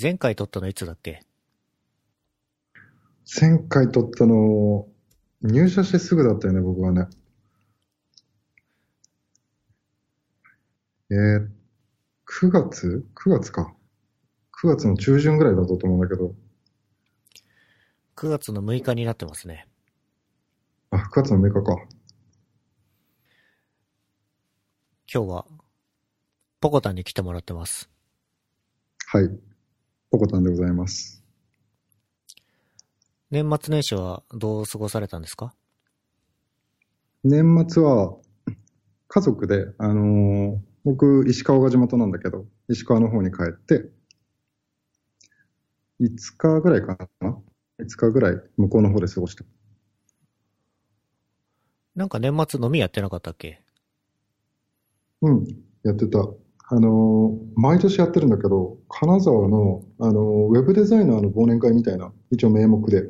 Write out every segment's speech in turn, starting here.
前回撮ったのいつだっけ？前回撮ったの、入社してすぐだったよね、僕はね。えー、9月 ?9 月か。9月の中旬ぐらいだったと思うんだけど。?9 月の6日になってますね。あ、9月の6日か。今日は、ポコタンに来てもらってます。はい。ポコタンでございます。年末年始はどう過ごされたんですか？年末は、家族で、あのー僕、石川が地元なんだけど、石川の方に帰って、5日ぐらいかな ?5 日ぐらい向こうの方で過ごした。なんか年末飲みやってなかったっけ？うん、やってた。あの毎年やってるんだけど、金沢の、あのウェブデザイナーの忘年会みたいな、一応名目で、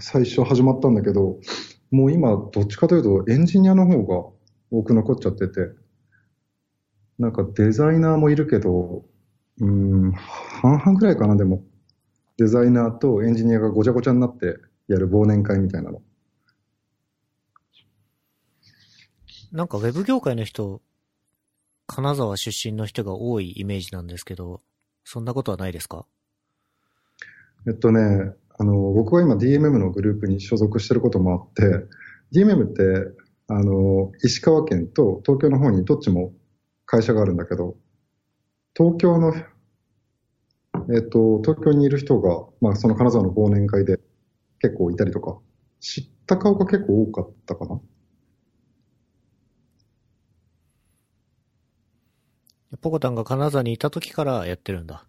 最初始まったんだけど、もう今、どっちかというと、エンジニアの方が多く残っちゃってて、なんかデザイナーもいるけど、うん、半々ぐらいかな、でも。デザイナーとエンジニアがごちゃごちゃになってやる忘年会みたいなの。なんかウェブ業界の人、金沢出身の人が多いイメージなんですけど、そんなことはないですか？えっとね、あの、僕は今 DMM のグループに所属してることもあって、DMM って、あの、石川県と東京の方にどっちも会社があるんだけど、東京の、えっと、東京にいる人が、まあその金沢の忘年会で結構いたりとか、知った顔が結構多かったかな。ポコタンが金沢にいた時からやってるんだ。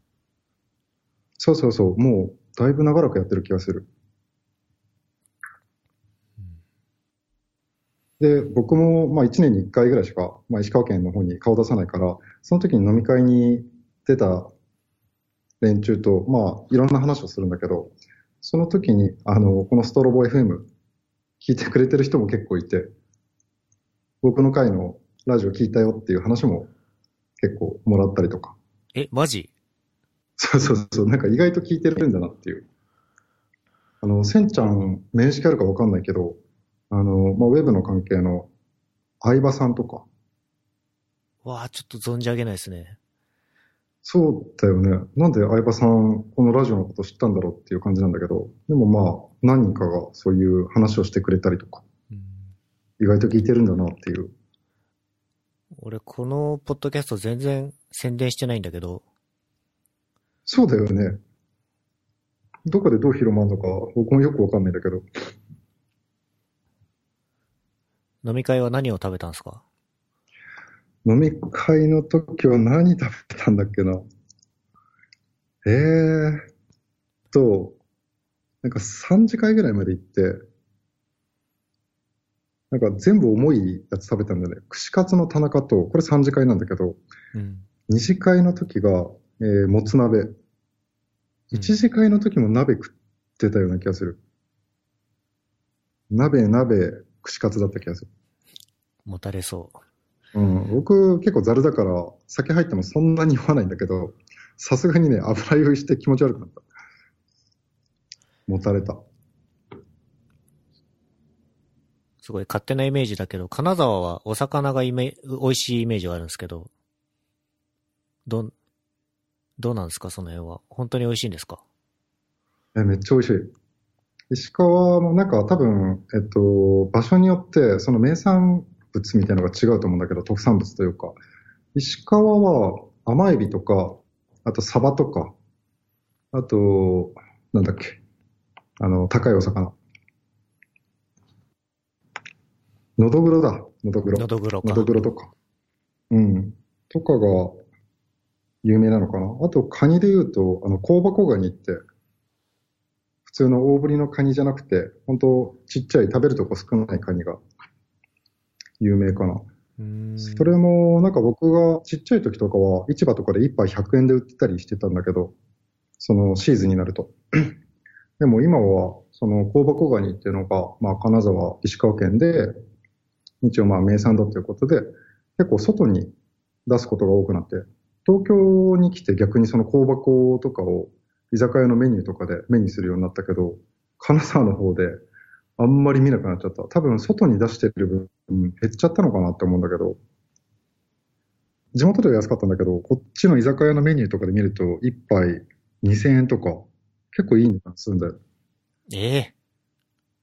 そうそうそう、もうだいぶ長らくやってる気がする。で、僕も、まあ、1年に1回ぐらいしか、まあ、石川県の方に顔出さないから、その時に飲み会に出た連中と、まあ、いろんな話をするんだけど、その時に、あの、このストロボ FM 聞いてくれてる人も結構いて、僕の回のラジオ聞いたよっていう話も結構もらったりとか。え、マジ？そうそうそう、なんか意外と聞いてるんだなっていう。あの、せんちゃん、面識あるかわかんないけど、あの、まあ、ウェブの関係の相葉さんとか、わあ、ちょっと存じ上げないですね。そうだよね。なんで相葉さん、このラジオのこと知ったんだろうっていう感じなんだけど、でもまあ、何人かがそういう話をしてくれたりとか、うん意外と聞いてるんだなっていう。俺、このポッドキャスト全然宣伝してないんだけど、そうだよね。どこでどう広まるのか、僕もよくわかんないんだけど。飲み会は何を食べたんですか？飲み会の時は何食べたんだっけな。えーっと、なんか3次会ぐらいまで行って、なんか全部重いやつ食べたんだよね。串カツの田中と、これ3次会なんだけど、うん。2次会の時が、えーもつ鍋。1次会の時も鍋食ってたような気がする。鍋、鍋、串カツだった気がする。もたれそう。うん、僕結構ザルだから酒入ってもそんなに酔わないんだけど、さすがにね、油酔いして気持ち悪くなった。もたれた。すごい勝手なイメージだけど、金沢はお魚がイメ美味しいイメージがあるんですけど、ど、どうなんですか？その辺は。本当に美味しいんですか？え、めっちゃ美味しい。石川もなんか多分、えっと、場所によってその名産物みたいなのが違うと思うんだけど、特産物というか。石川は甘エビとか、あとサバとか、あと、なんだっけ、あの、高いお魚。のどぐろだ、のどぐろ。のどぐろかの。どぐろとか。うん。とかが有名なのかな。あと、カニで言うと、あの、香箱ガニって、普通の大ぶりのカニじゃなくて、本当ちっちゃい食べるとこ少ないカニが有名かな。それも、なんか僕がちっちゃい時とかは、市場とかで1杯100円で売ってたりしてたんだけど、そのシーズンになると。でも今は、その香箱ガニっていうのが、まあ金沢、石川県で、一応まあ名産だということで、結構外に出すことが多くなって、東京に来て逆にその香箱とかを居酒屋のメニューとかで目にするようになったけど、金沢の方であんまり見なくなっちゃった。多分外に出してる分減っちゃったのかなって思うんだけど、地元では安かったんだけど、こっちの居酒屋のメニューとかで見ると、一杯2000円とか、結構いい値段するんだよ。ええ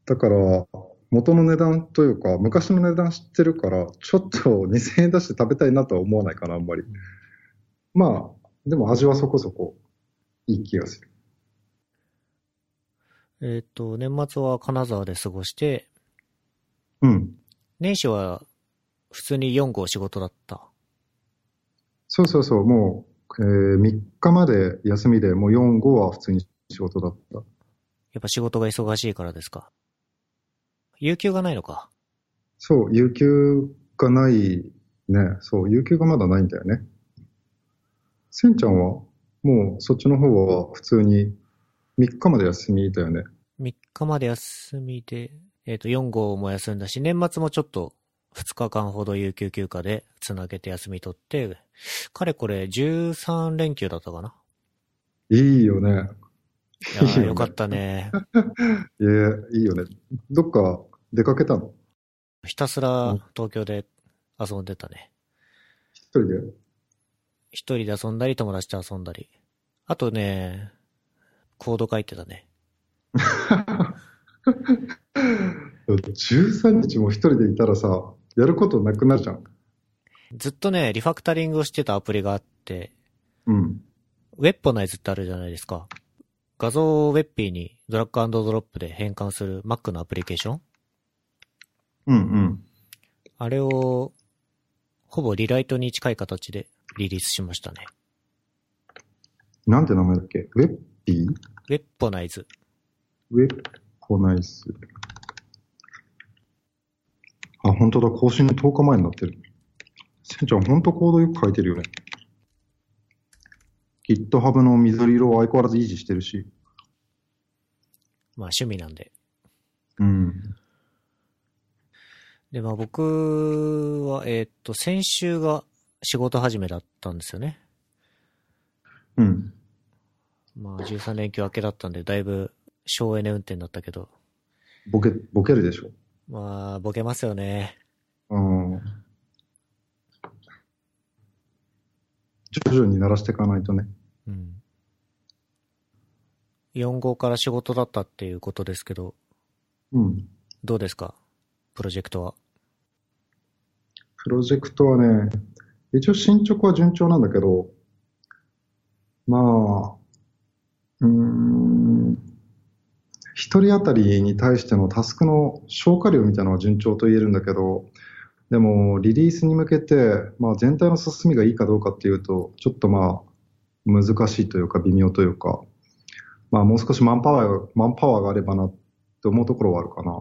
だから、元の値段というか、昔の値段知ってるから、ちょっと 2000円出して食べたいなとは思わないかな、あんまり。まあ、でも味はそこそこいい気がする。えっ、と、年末は金沢で過ごして、うん。年始は普通に4号仕事だった。そうそうそう、もう、えー3日まで休みで、もう4、5は普通に仕事だった。やっぱ仕事が忙しいからですか？有給がないのか。そう、有給がないね。そう、有給がまだないんだよね。せんちゃんは、もうそっちの方は普通に3日まで休みだよね。3日まで休みで、えっ、と、4号も休んだし、年末もちょっと2日間ほど有給休暇でつなげて休み取って、かれこれ13連休だったかな。いいよね。いやいいーよねよかったね。いや、いいよね。どっか出かけたの？ひたすら東京で遊んでたね。一人で？一人で遊んだり、友達と遊んだり。あとね、コード書いてたね。13日も一人でいたらさ、やることなくなるじゃん。ずっとね、リファクタリングをしてたアプリがあって、うん。ウェッポナイズってあるじゃないですか。画像をウェッピーにドラッグドロップで変換する Mac のアプリケーションうんうん。あれを、ほぼリライトに近い形でリリースしましたね。なんて名前だっけ？ウェッピーウェッポナイズ。ウェッポナイス。あ、本当だ。更新の10日前になってる。せんちゃん、本当コードよく書いてるよね。GitHub の緑色は相変わらず維持してるし。まあ趣味なんで。うん。で、まあ僕は、えーっと、先週が仕事始めだったんですよね。うん。まあ13連休明けだったんで、だいぶ省エネ運転だったけど、ボケ、ボケるでしょ。まあ、ボケますよね。うん。徐々に鳴らしていかないとね。うん。4号から仕事だったっていうことですけど、うん。どうですか？プロジェクトは。プロジェクトはね、一応進捗は順調なんだけど、まあ、うーん、一人当たりに対してのタスクの消化量みたいなのは順調と言えるんだけど、でもリリースに向けて、まあ、全体の進みがいいかどうかっていうと、ちょっとまあ、難しいというか微妙というか、まあもう少しマンパワー、マンパワーがあればなって思うところはあるかな。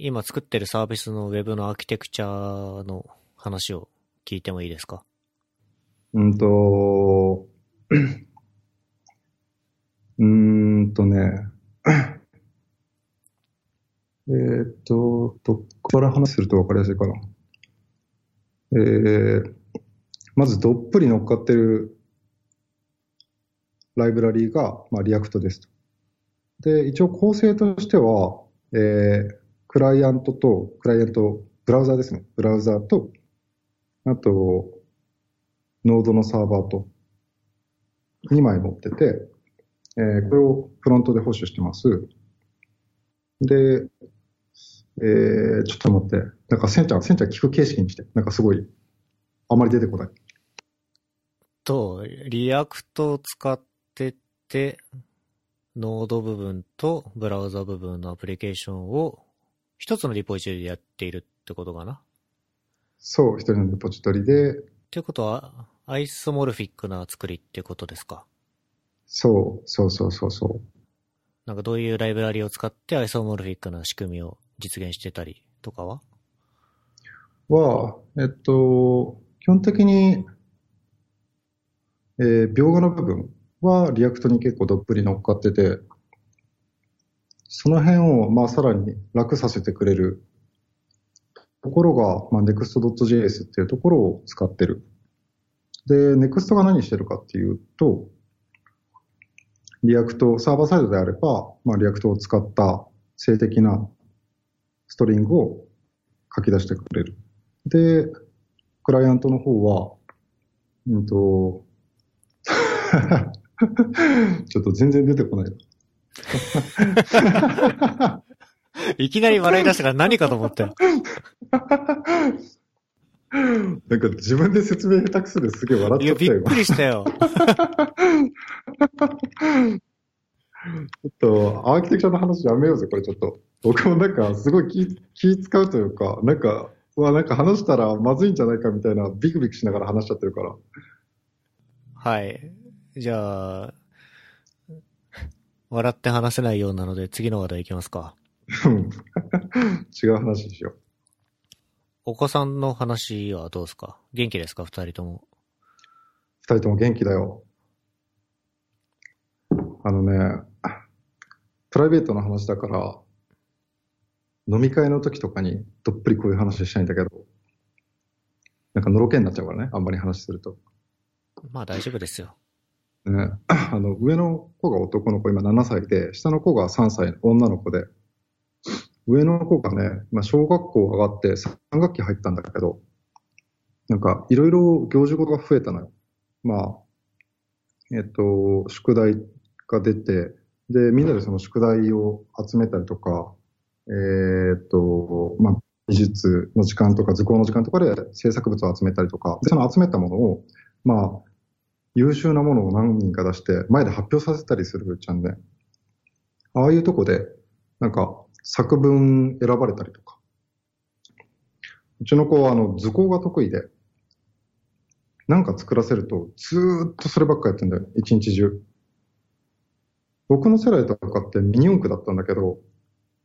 今作ってるサービスのウェブのアーキテクチャの話を聞いてもいいですか？うんと、うんとね、えーっと、どっから話すると分かりやすいかな。えー、まずどっぷり乗っかってるライブラリーが、まあ、 React ですと。で、一応構成としては、えー、クライアントと、クライアント、ブラウザーですね。ブラウザーと、あと、ノードのサーバーと2枚持ってて、えーこれをフロントで保守してます。で、えーちょっと待って。なんか、センちゃん、センちゃん聞く形式にして。なんかすごい、あまり出てこない。と、 React を使ってて、 Node 部分とブラウザ部分のアプリケーションを一つのリポジトリでやっているってことかな？っそう、一つのリポジトリで、てことは、 isomorphic な作りってことですか？そう、そうそうそうそう。なんかどういうライブラリを使って isomorphic な仕組みを実現してたりとかは？は、えっと、基本的に、えー描画の部分は React に結構どっぷり乗っかってて、その辺を、まあ、さらに楽させてくれるところが、まあ、next.js っていうところを使ってる。で、next が何してるかっていうと、 React、サーバーサイドであれば、まあ、 React を使った静的なストリングを書き出してくれる。で、クライアントの方は、うんと、ちょっと全然出てこない。いきなり笑い出したから何かと思ったよ。なんか自分で説明下手くそですげえ笑っいや、ちゃったよ。びっくりしたよ。ちょっと、アーキテクチャの話やめようぜ、これちょっと。僕もなんか、すごい気、気使うというか、なんか、うわ、なんか話したらまずいんじゃないかみたいな、ビクビクしながら話しちゃってるから。はい。じゃあ、笑って話せないようなので次の話題いきますか。うん 違う話しよお子さんの話はどうですか？元気ですか？二人とも。う。二人とも元気だよ。あのね、プライベートの話だから、飲み会の時とかにどっぷりこういう話したいんだけど、なんかのろけになっちゃうからね、あんまり話すると。まあ大丈夫ですよ。ね、あの、上の子が男の子、今7歳で、下の子が3歳、女の子で、上の子がね、まあ、小学校上がって3学期入ったんだけど、なんか、いろいろ行事事が増えたのよ。まあ、えっと、宿題が出て、で、みんなでその宿題を集めたりとか、えーっと、まあ、美術の時間とか図工の時間とかで制作物を集めたりとか、その集めたものを、まあ、優秀なものを何人か出して、前で発表させたりするじゃんね。ああいうとこで、なんか、作文選ばれたりとか。うちの子は、あの、図工が得意で、なんか作らせると、ずーっとそればっかやってんだよ。一日中。僕の世代とかってミニ四駆だったんだけど、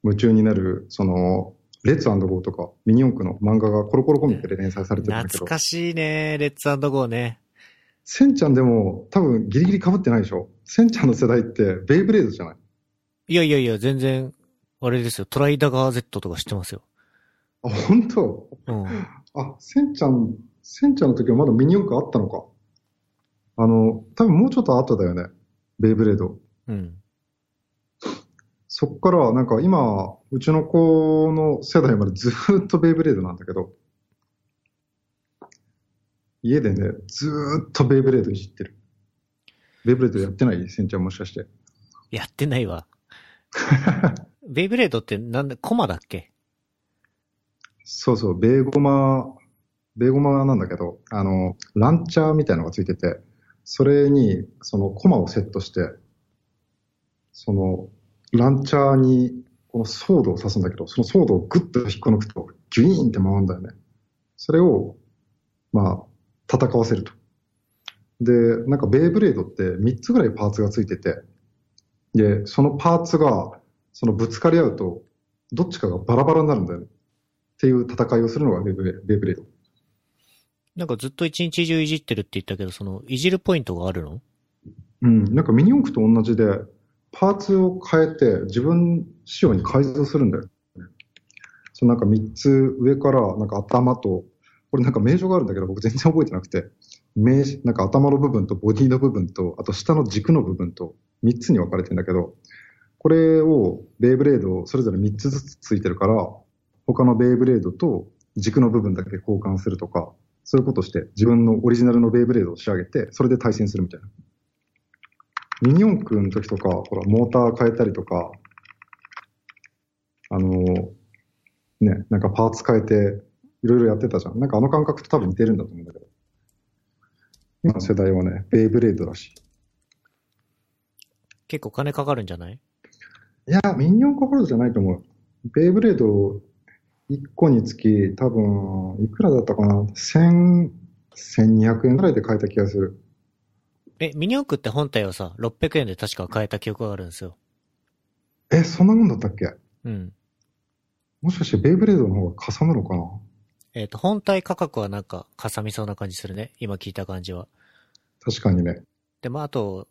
夢中になる、その、レッツゴーとか、ミニ四駆の漫画がコロコロコミックで連載されてるんだけど懐、かしいね、レッツゴーね。センちゃんでも多分ギリギリ被ってないでしょ？センちゃんの世代ってベイブレードじゃない？いやいやいや、全然、あれですよ、トライダガー Z とか知ってますよ。あ、本当？うん。あ、センちゃん、センちゃんの時はまだミニ四駆あったのか。あの、多分もうちょっと後だよね。ベイブレード。うん。そっからなんか今、うちの子の世代までずーっとベイブレードなんだけど、家でね、ずーっとベイブレードいじってる。ベイブレードやってない？センちゃんもしかして。やってないわ。ベイブレードってなんで、コマだっけ？そうそう、ベーゴマ、ベーゴマなんだけど、あの、ランチャーみたいなのがついてて、それに、そのコマをセットして、その、ランチャーに、このソードを刺すんだけど、そのソードをグッと引っこ抜くと、ギュイーンって回るんだよね。それを、まあ、戦わせると。で、なんかベイブレードって3つぐらいパーツがついてて、で、そのパーツが、そのぶつかり合うと、どっちかがバラバラになるんだよね。っていう戦いをするのがベイブレード。なんかずっと一日中いじってるって言ったけど、その、いじるポイントがあるの？うん。なんかミニ四駆と同じで、パーツを変えて自分仕様に改造するんだよ。そのなんか3つ上から、なんか頭と、これなんか名称があるんだけど僕全然覚えてなくて、名なんか頭の部分とボディの部分と、あと下の軸の部分と3つに分かれてるんだけど、これをベイブレードそれぞれ3つずつついてるから、他のベイブレードと軸の部分だけ交換するとか、そういうことして自分のオリジナルのベイブレードを仕上げて、それで対戦するみたいな。ミニ四駆の時とか、ほら、モーター変えたりとか、あの、ね、なんかパーツ変えて、いろいろやってたじゃん。なんかあの感覚と多分似てるんだと思うんだけど。今の世代はね、ベイブレードらしい。結構金かかるんじゃない？いや、ミニ四駆ほどじゃないと思う。ベイブレード1個につき、多分、いくらだったかな ?1000、1200円ぐらいで買えた気がする。え、ミニ四駆って本体をさ、600円で確か買えた記憶があるんですよ。え、そんなもんだったっけ？うん。もしかしてベイブレードの方がかさむのかな？えっ、と、本体価格はなんか、かさみそうな感じするね。今聞いた感じは。確かにね。でもあと、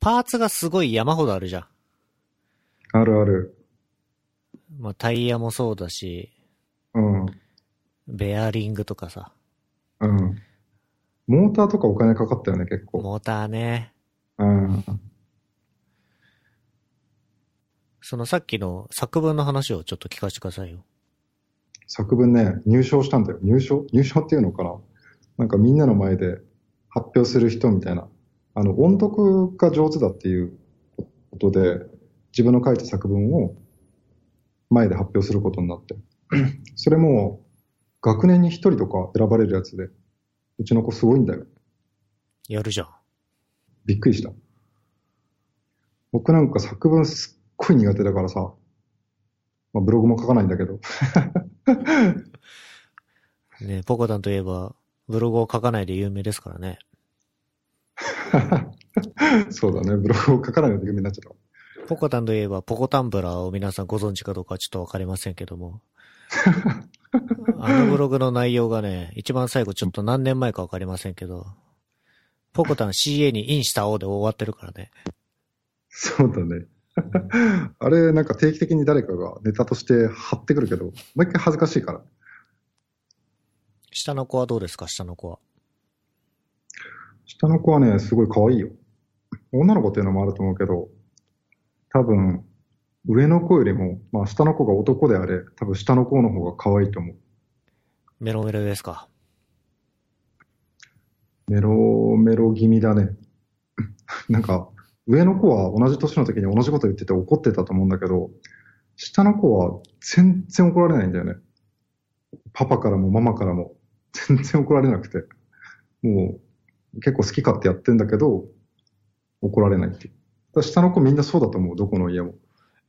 パーツがすごい山ほどあるじゃん。あるある。まあ、タイヤもそうだし、うん。ベアリングとかさ。うん。モーターとかお金かかったよね、結構。モーターね。うん。そのさっきの作文の話をちょっと聞かせてくださいよ。作文ね、入賞したんだよ。入賞？入賞っていうのかな？なんかみんなの前で発表する人みたいな。あの、音読が上手だっていうことで、自分の書いた作文を前で発表することになって。それも、学年に一人とか選ばれるやつで、うちの子すごいんだよ。やるじゃん。びっくりした。僕なんか作文すっごい苦手だからさ、まあ、ブログも書かないんだけど、ねポコタンといえば、ブログを書かないで有名ですからね。そうだね、ブログを書かないので有名になっちゃった。ポコタンといえば、ポコタンブラーを皆さんご存知かどうかはちょっとわかりませんけども。あのブログの内容がね、一番最後ちょっと何年前かわかりませんけど、ポコタン CA にインしたおで終わってるからね。そうだね。あれ、なんか定期的に誰かがネタとして貼ってくるけど、もう一回恥ずかしいから。下の子はどうですか？下の子は。下の子はね、すごい可愛いよ。女の子っていうのもあると思うけど、多分、上の子よりも、まあ下の子が男であれ、多分下の子の方が可愛いと思う。メロメロですか？メロメロ気味だね。なんか、上の子は同じ年の時に同じこと言ってて怒ってたと思うんだけど、下の子は全然怒られないんだよね。パパからもママからも全然怒られなくて。もう結構好き勝手やってんだけど、怒られないっていう。下の子みんなそうだと思う、どこの家も。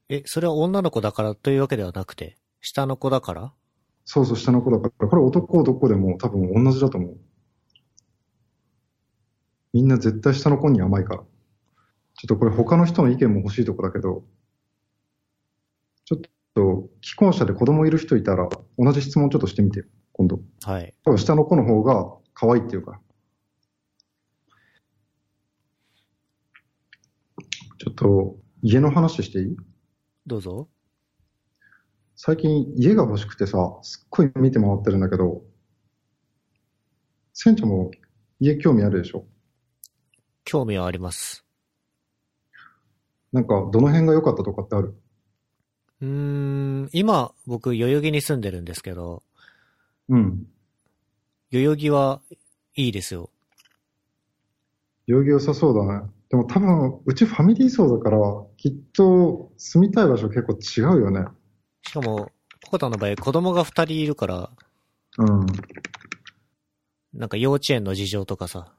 え、それは女の子だからというわけではなくて、下の子だから？そうそう、下の子だから。これ男男でも多分同じだと思う。みんな絶対下の子に甘いから。ちょっとこれ他の人の意見も欲しいとこだけど、ちょっと既婚者で子供いる人いたら同じ質問ちょっとしてみてよ、今度。はい。多分下の子の方が可愛いっていうか。ちょっと家の話していい？どうぞ。最近家が欲しくてさ、すっごい見て回ってるんだけど、船長も家興味あるでしょ？興味はあります。なんか、どの辺が良かったとかってある？うーん、今、僕、代々木に住んでるんですけど、うん。代々木はいいですよ。代々木良さそうだね。でも多分、うちファミリー層だから、きっと住みたい場所結構違うよね。しかも、ポコタンの場合、子供が二人いるから、うん。なんか幼稚園の事情とかさ、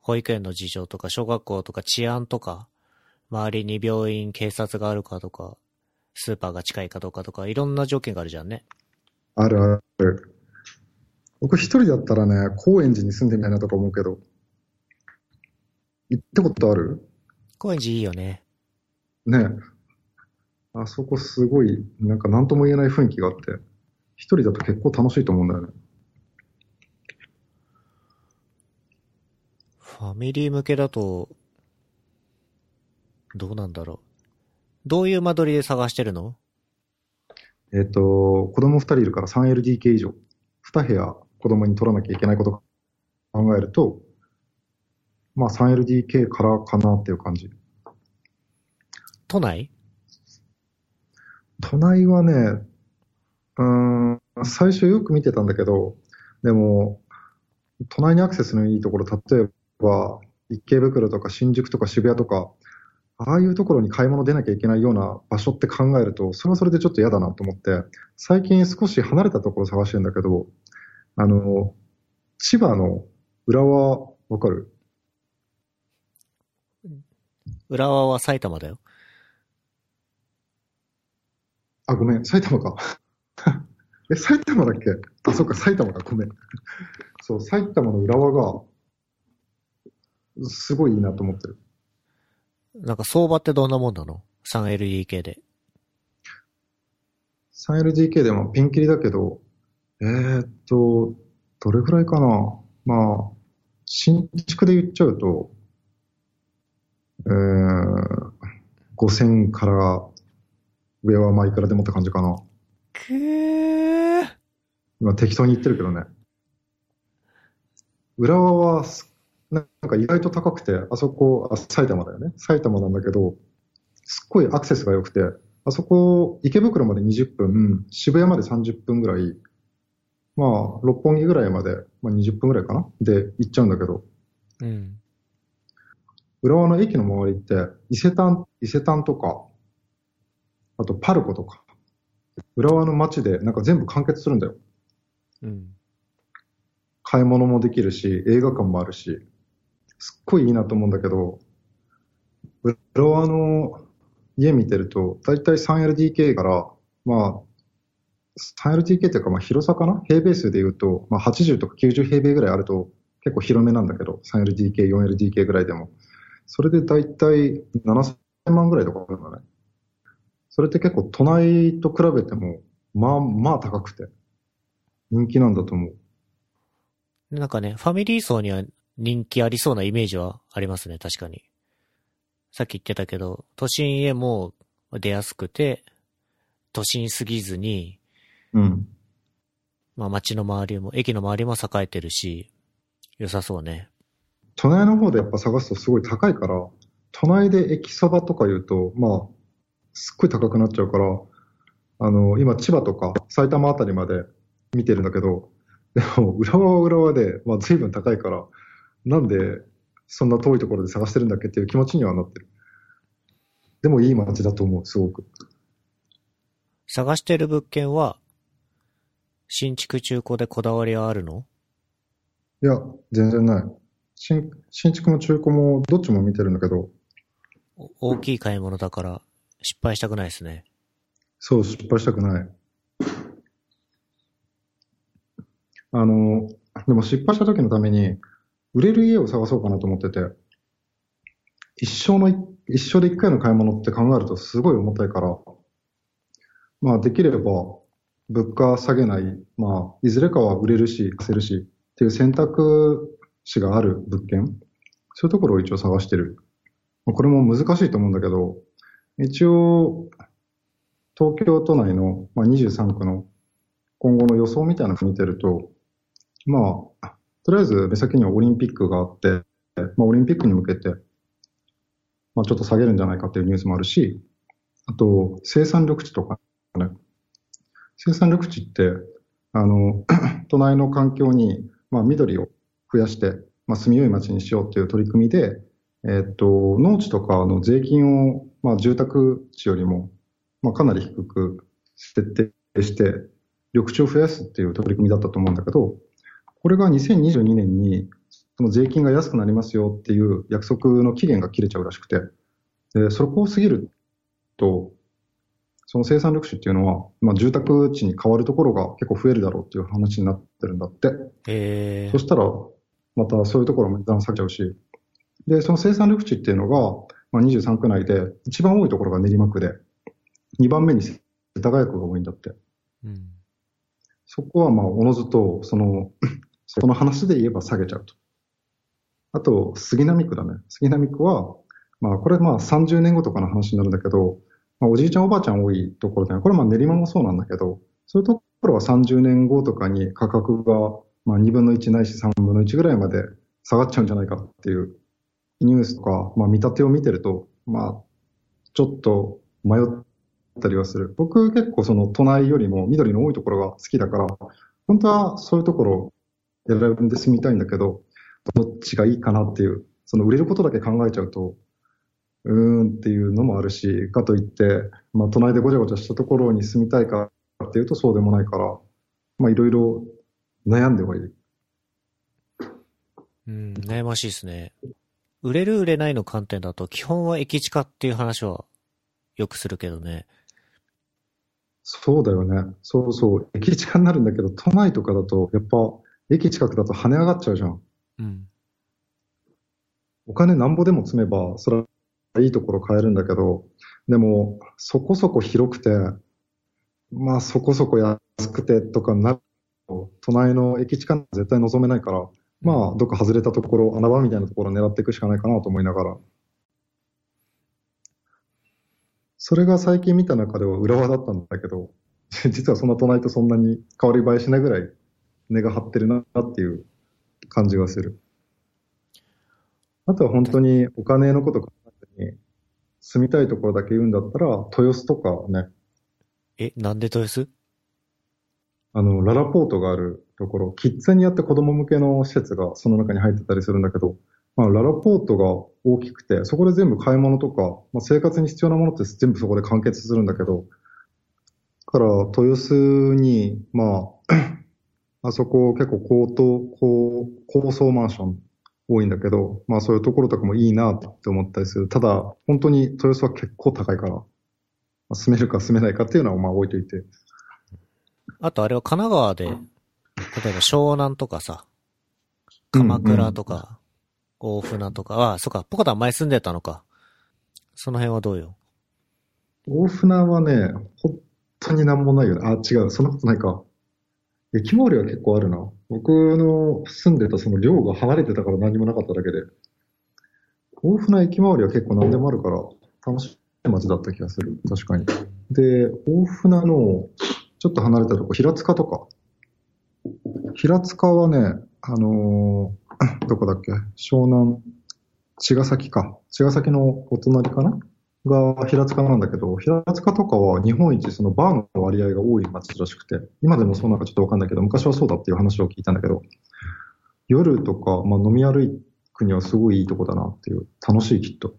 保育園の事情とか、小学校とか治安とか、周りに病院、警察があるかとか、スーパーが近いかどうかとか、いろんな条件があるじゃんね。あるある。僕一人だったらね、高円寺に住んでみたいなとか思うけど。行ったことある？高円寺いいよね。ねえ。あそこすごい、なんか何とも言えない雰囲気があって、一人だと結構楽しいと思うんだよね。ファミリー向けだと、どうなんだろう。どういう間取りで探してるの？えっ、と、子供二人いるから 3LDK 以上、二部屋子供に取らなきゃいけないことを考えると、まあ 3LDK からかなっていう感じ。都内？都内はね、うーん、最初よく見てたんだけど、でも、都内にアクセスのいいところ、例えば、池袋とか新宿とか渋谷とか、ああいうところに買い物出なきゃいけないような場所って考えると、それはそれでちょっと嫌だなと思って、最近少し離れたところ探してるんだけど、あの、千葉の浦和、わかる？浦和は埼玉だよ。あ、ごめん、埼玉か。え、埼玉だっけ？あ、そっか、埼玉か、ごめん。そう、埼玉の浦和が、すごいいいなと思ってる。なんか相場ってどんなもんなの ?3LDK で。3LDK でもピンキリだけど、えー、っと、どれぐらいかな？まあ、新築で言っちゃうと、えー、5000から上はまあいくらでもって感じかな。くー。今適当に言ってるけどね。浦和は、なんか意外と高くて、あそこ、あ埼玉だよね。埼玉なんだけど、すっごいアクセスが良くて、あそこ、池袋まで20分、渋谷まで30分ぐらい、まあ、六本木ぐらいまで、まあ、20分ぐらいかな？で行っちゃうんだけど、うん。浦和の駅の周りって、伊勢丹、伊勢丹とか、あとパルコとか、浦和の街でなんか全部完結するんだよ。うん。買い物もできるし、映画館もあるし、すっごいいいなと思うんだけど、浦和の家見てると、だいたい 3LDK から、まあ、3LDK っていうか、まあ広さかな？平米数で言うと、まあ80とか90平米ぐらいあると結構広めなんだけど、3LDK、4LDK ぐらいでも。それでだいたい7000万ぐらいとかあるんだね。それって結構都内と比べても、まあまあ高くて、人気なんだと思う。なんかね、ファミリー層には人気ありそうなイメージはありますね、確かに。さっき言ってたけど、都心へも出やすくて、都心すぎずに、うん。まあ街の周りも、駅の周りも栄えてるし、良さそうね。都内の方でやっぱ探すとすごい高いから、都内で駅そばとか言うと、まあ、すっごい高くなっちゃうから、あの、今千葉とか埼玉あたりまで見てるんだけど、でも、浦和は浦和で、まあ随分高いから、なんでそんな遠いところで探してるんだっけっていう気持ちにはなってる。でもいい街だと思う、すごく。探してる物件は、新築中古でこだわりはあるの？いや、全然ない。新、新築も中古もどっちも見てるんだけど。大きい買い物だから失敗したくないですね。そう、失敗したくない。あの、でも失敗した時のために、売れる家を探そうかなと思ってて、一生の、一生で一回の買い物って考えるとすごい重たいから、まあできれば物価下げない、まあいずれかは売れるし、貸せるしっていう選択肢がある物件、そういうところを一応探してる。これも難しいと思うんだけど、一応、東京都内の、まあ、23区の今後の予想みたいなのを見てると、まあ、とりあえず目先にはオリンピックがあって、まあ、オリンピックに向けて、まあ、ちょっと下げるんじゃないかっていうニュースもあるし、あと、生産緑地とかね。生産緑地って、あの、都内の環境に、まあ、緑を増やして、まあ、住みよい街にしようっていう取り組みで、えっと、農地とかの税金を、まあ、住宅地よりも、まあ、かなり低く設定して、緑地を増やすっていう取り組みだったと思うんだけど、これが2022年に、その税金が安くなりますよっていう約束の期限が切れちゃうらしくて、でそこを過ぎると、その生産緑地っていうのは、まあ、住宅地に変わるところが結構増えるだろうっていう話になってるんだって。へそしたら、またそういうところも値段下げちゃうし、で、その生産緑地っていうのが、まあ、23区内で一番多いところが練馬区で、2番目に世田谷区が多いんだって。うん、そこはまあ、おのずと、その、その話で言えば下げちゃうと。あと、杉並区だね。杉並区は、まあ、これまあ30年後とかの話になるんだけど、まあ、おじいちゃんおばあちゃん多いところで、これまあ練馬もそうなんだけど、そういうところは30年後とかに価格がまあ2分の1ないし3分の1ぐらいまで下がっちゃうんじゃないかっていうニュースとか、まあ見立てを見てると、まあ、ちょっと迷ったりはする。僕結構その都内よりも緑の多いところが好きだから、本当はそういうところ選んで住みたいんだけど、どっちがいいかなっていう、その売れることだけ考えちゃうと、うーんっていうのもあるし、かといって、まあ、隣でごちゃごちゃしたところに住みたいかっていうとそうでもないから、まあ、いろいろ悩んではいる。うん、悩ましいですね。売れる売れないの観点だと、基本は駅地下っていう話はよくするけどね。そうだよね。そうそう。駅地下になるんだけど、都内とかだと、やっぱ、駅近くだと跳ね上がっちゃうじゃん。うん。お金なんぼでも積めば、それはいいところ買えるんだけど、でも、そこそこ広くて、まあそこそこ安くてとかなると、隣の駅近く絶対望めないから、まあどっか外れたところ、穴場みたいなところを狙っていくしかないかなと思いながら。それが最近見た中では浦和だったんだけど、実はそんな隣とそんなに変わり映えしないぐらい根が張ってるなっていう感じがする。あとは本当にお金のこと考えずに、住みたいところだけ言うんだったら、豊洲とかね、え、なんで豊洲？あの、ララポートがあるところ、キッズにやって子供向けの施設がその中に入ってたりするんだけど、まあ、ララポートが大きくて、そこで全部買い物とか、まあ、生活に必要なものって全部そこで完結するんだけど、だから、豊洲に、まあ、あそこ結構高等、高、高層マンション多いんだけど、まあそういうところとかもいいなって思ったりする。ただ、本当に豊洲は結構高いから、まあ、住めるか住めないかっていうのはまあ置いといて。あとあれは神奈川で、例えば湘南とかさ、鎌倉とか、大船とか、あ、そっか、ポコタン前住んでたのか。その辺はどうよ？大船はね、本当になんもないよね。あ、違う、そんなことないか。駅周りは結構あるな。僕の住んでたその寮が離れてたから何もなかっただけで。大船駅周りは結構何でもあるから、楽しい街だった気がする。確かに。で、大船のちょっと離れたとこ、平塚とか。平塚はね、あのー どこだっけ？湘南、茅ヶ崎か。茅ヶ崎のお隣かな？が平塚なんだけど、平塚とかは日本一そのバーの割合が多い街らしくて、今でもそうなんかちょっとわかんないけど、昔はそうだっていう話を聞いたんだけど、夜とか、まあ、飲み歩くにはすごいいいとこだなっていう、楽しいきっと。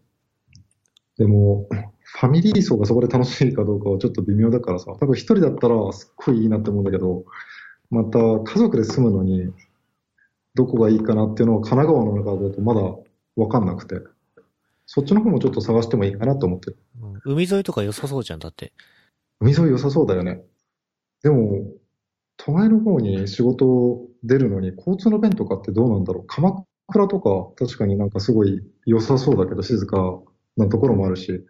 でも、ファミリー層がそこで楽しいかどうかはちょっと微妙だからさ、多分一人だったらすっごいいいなって思うんだけど、また家族で住むのに、どこがいいかなっていうのは神奈川の中だとまだわかんなくて、そっちの方もちょっと探してもいいかなと思ってる。うん海沿いとか良さそうじゃん、だって。海沿い良さそうだよね。でも、都内の方に仕事出るのに交通の便とかってどうなんだろう。鎌倉とか確かになんかすごい良さそうだけど静かなところもあるし。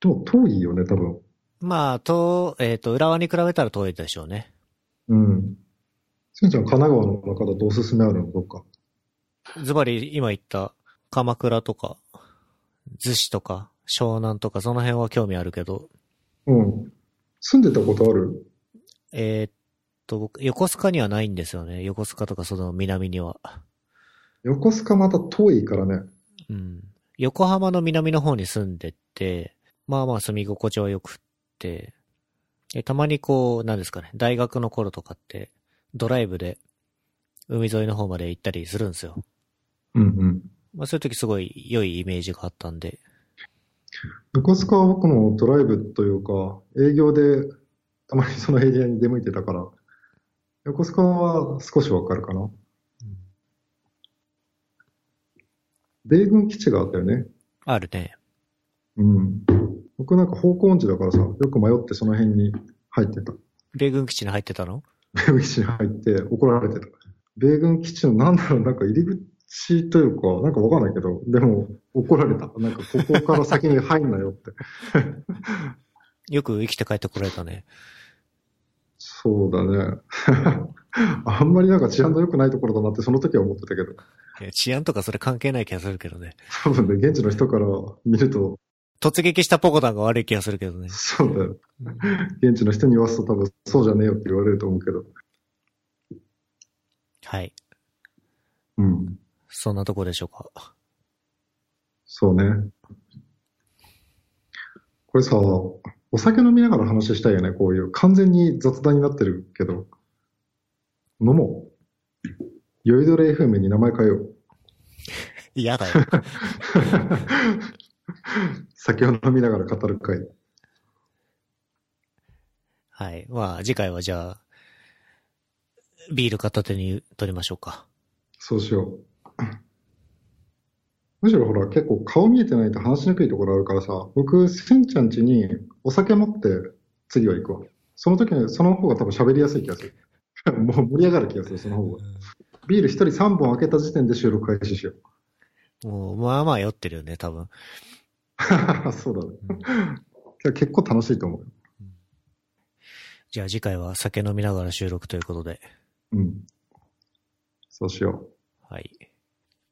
でも遠いよね、多分。まあ、と、えっ、と、浦和に比べたら遠いでしょうね。うん。せんちゃん神奈川の中だとおすすめあるのどっか？ズバリ今言った鎌倉とか、逗子とか、湘南とか、その辺は興味あるけど、うん。住んでたことある？えーっと、僕、横須賀にはないんですよね。横須賀とかその南には。横須賀また遠いからね。うん。横浜の南の方に住んでて、まあまあ住み心地は良くって、えたまにこう、なんですかね、大学の頃とかって、ドライブで海沿いの方まで行ったりするんですよ。うんうん。まあそういう時すごい良いイメージがあったんで、横須賀は僕もドライブというか、営業でたまにそのエリアに出向いてたから、横須賀は少しわかるかな。米軍基地があったよね。あるね。うん。僕なんか方向音痴だからさ、よく迷ってその辺に入ってた。米軍基地に入ってたの？米軍基地に入って怒られてた。米軍基地のなんだろう、なんか入り口というか、なんかわかんないけど、でも怒られた。なんかここから先に入んなよって。よく生きて帰ってこられたね。そうだね。あんまりなんか治安の良くないところだなってその時は思ってたけど、いや治安とかそれ関係ない気がするけどね。多分ね、現地の人から見ると、突撃したポコタンが悪い気がするけどね。そうだよ。現地の人に言わすと多分そうじゃねえよって言われると思うけど。はい。うん。そんなとこでしょうか？そうね。これさ、お酒飲みながら話したいよね、こういう。完全に雑談になってるけど。飲もう。酔いどれ FM に名前変えよう。嫌だよ。酒を飲みながら語る会。はい。まあ、次回はじゃあ、ビール片手に取りましょうか。そうしよう。むしろほら、結構顔見えてないと話しにくいところあるからさ、僕、せんちゃん家にお酒持って次は行くわ。その時に、その方が多分喋りやすい気がする。もう盛り上がる気がする、その方が。ビール一人3本開けた時点で収録開始しよもう、まあまあ酔ってるよね、多分。う。そうだね。結構楽しいと思うよ。じゃあ次回は酒飲みながら収録ということで。うん。そうしよはい。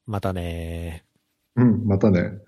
またねー。う。ん、またね。